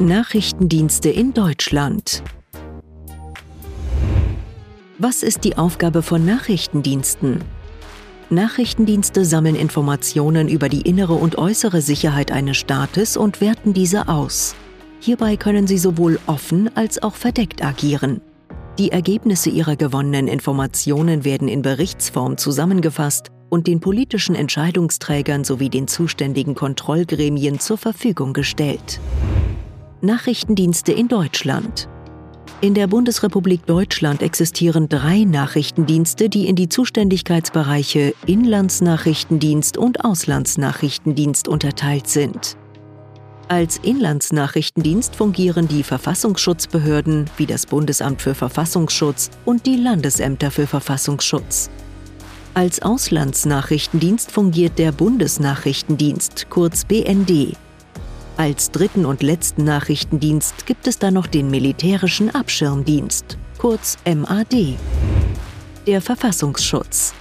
Nachrichtendienste in Deutschland. Was ist die Aufgabe von Nachrichtendiensten? Nachrichtendienste sammeln Informationen über die innere und äußere Sicherheit eines Staates und werten diese aus. Hierbei können sie sowohl offen als auch verdeckt agieren. Die Ergebnisse ihrer gewonnenen Informationen werden in Berichtsform zusammengefasst und den politischen Entscheidungsträgern sowie den zuständigen Kontrollgremien zur Verfügung gestellt. Nachrichtendienste in Deutschland. In der Bundesrepublik Deutschland existieren drei Nachrichtendienste, die in die Zuständigkeitsbereiche Inlandsnachrichtendienst und Auslandsnachrichtendienst unterteilt sind. Als Inlandsnachrichtendienst fungieren die Verfassungsschutzbehörden wie das Bundesamt für Verfassungsschutz und die Landesämter für Verfassungsschutz. Als Auslandsnachrichtendienst fungiert der Bundesnachrichtendienst, kurz BND. Als dritten und letzten Nachrichtendienst gibt es dann noch den militärischen Abschirmdienst, kurz MAD. Der Verfassungsschutz.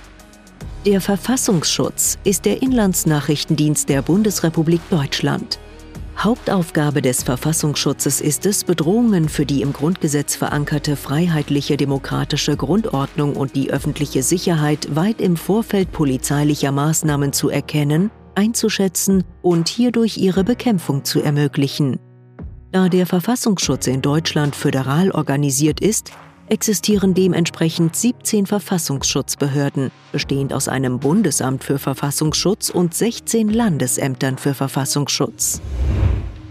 Der Verfassungsschutz ist der Inlandsnachrichtendienst der Bundesrepublik Deutschland. Hauptaufgabe des Verfassungsschutzes ist es, Bedrohungen für die im Grundgesetz verankerte freiheitliche demokratische Grundordnung und die öffentliche Sicherheit weit im Vorfeld polizeilicher Maßnahmen zu erkennen, einzuschätzen und hierdurch ihre Bekämpfung zu ermöglichen. Da der Verfassungsschutz in Deutschland föderal organisiert ist, existieren dementsprechend 17 Verfassungsschutzbehörden, bestehend aus einem Bundesamt für Verfassungsschutz und 16 Landesämtern für Verfassungsschutz.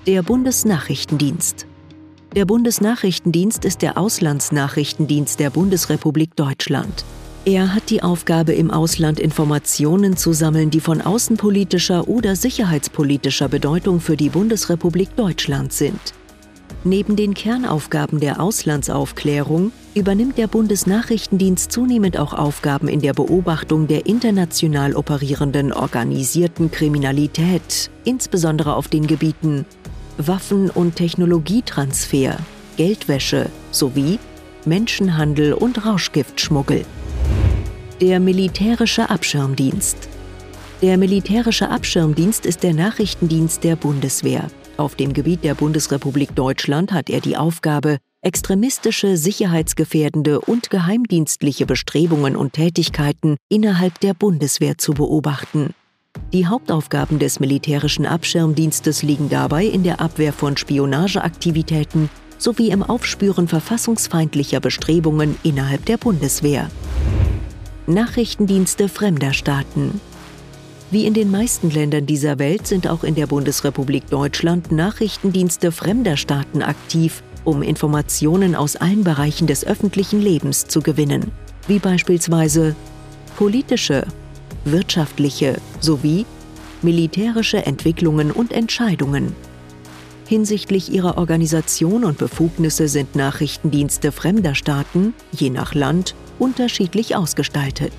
Der Bundesnachrichtendienst. Der Bundesnachrichtendienst ist der Auslandsnachrichtendienst der Bundesrepublik Deutschland. Er hat die Aufgabe, im Ausland Informationen zu sammeln, die von außenpolitischer oder sicherheitspolitischer Bedeutung für die Bundesrepublik Deutschland sind. Neben den Kernaufgaben der Auslandsaufklärung übernimmt der Bundesnachrichtendienst zunehmend auch Aufgaben in der Beobachtung der international operierenden organisierten Kriminalität, insbesondere auf den Gebieten Waffen- und Technologietransfer, Geldwäsche sowie Menschenhandel und Rauschgiftschmuggel. Der militärische Abschirmdienst. Der militärische Abschirmdienst ist der Nachrichtendienst der Bundeswehr. Auf dem Gebiet der Bundesrepublik Deutschland hat er die Aufgabe, extremistische, sicherheitsgefährdende und geheimdienstliche Bestrebungen und Tätigkeiten innerhalb der Bundeswehr zu beobachten. Die Hauptaufgaben des militärischen Abschirmdienstes liegen dabei in der Abwehr von Spionageaktivitäten sowie im Aufspüren verfassungsfeindlicher Bestrebungen innerhalb der Bundeswehr. Nachrichtendienste fremder Staaten wie in den meisten Ländern dieser Welt sind auch in der Bundesrepublik Deutschland Nachrichtendienste fremder Staaten aktiv, um Informationen aus allen Bereichen des öffentlichen Lebens zu gewinnen, wie beispielsweise politische, wirtschaftliche sowie militärische Entwicklungen und Entscheidungen. Hinsichtlich ihrer Organisation und Befugnisse sind Nachrichtendienste fremder Staaten, je nach Land, unterschiedlich ausgestaltet.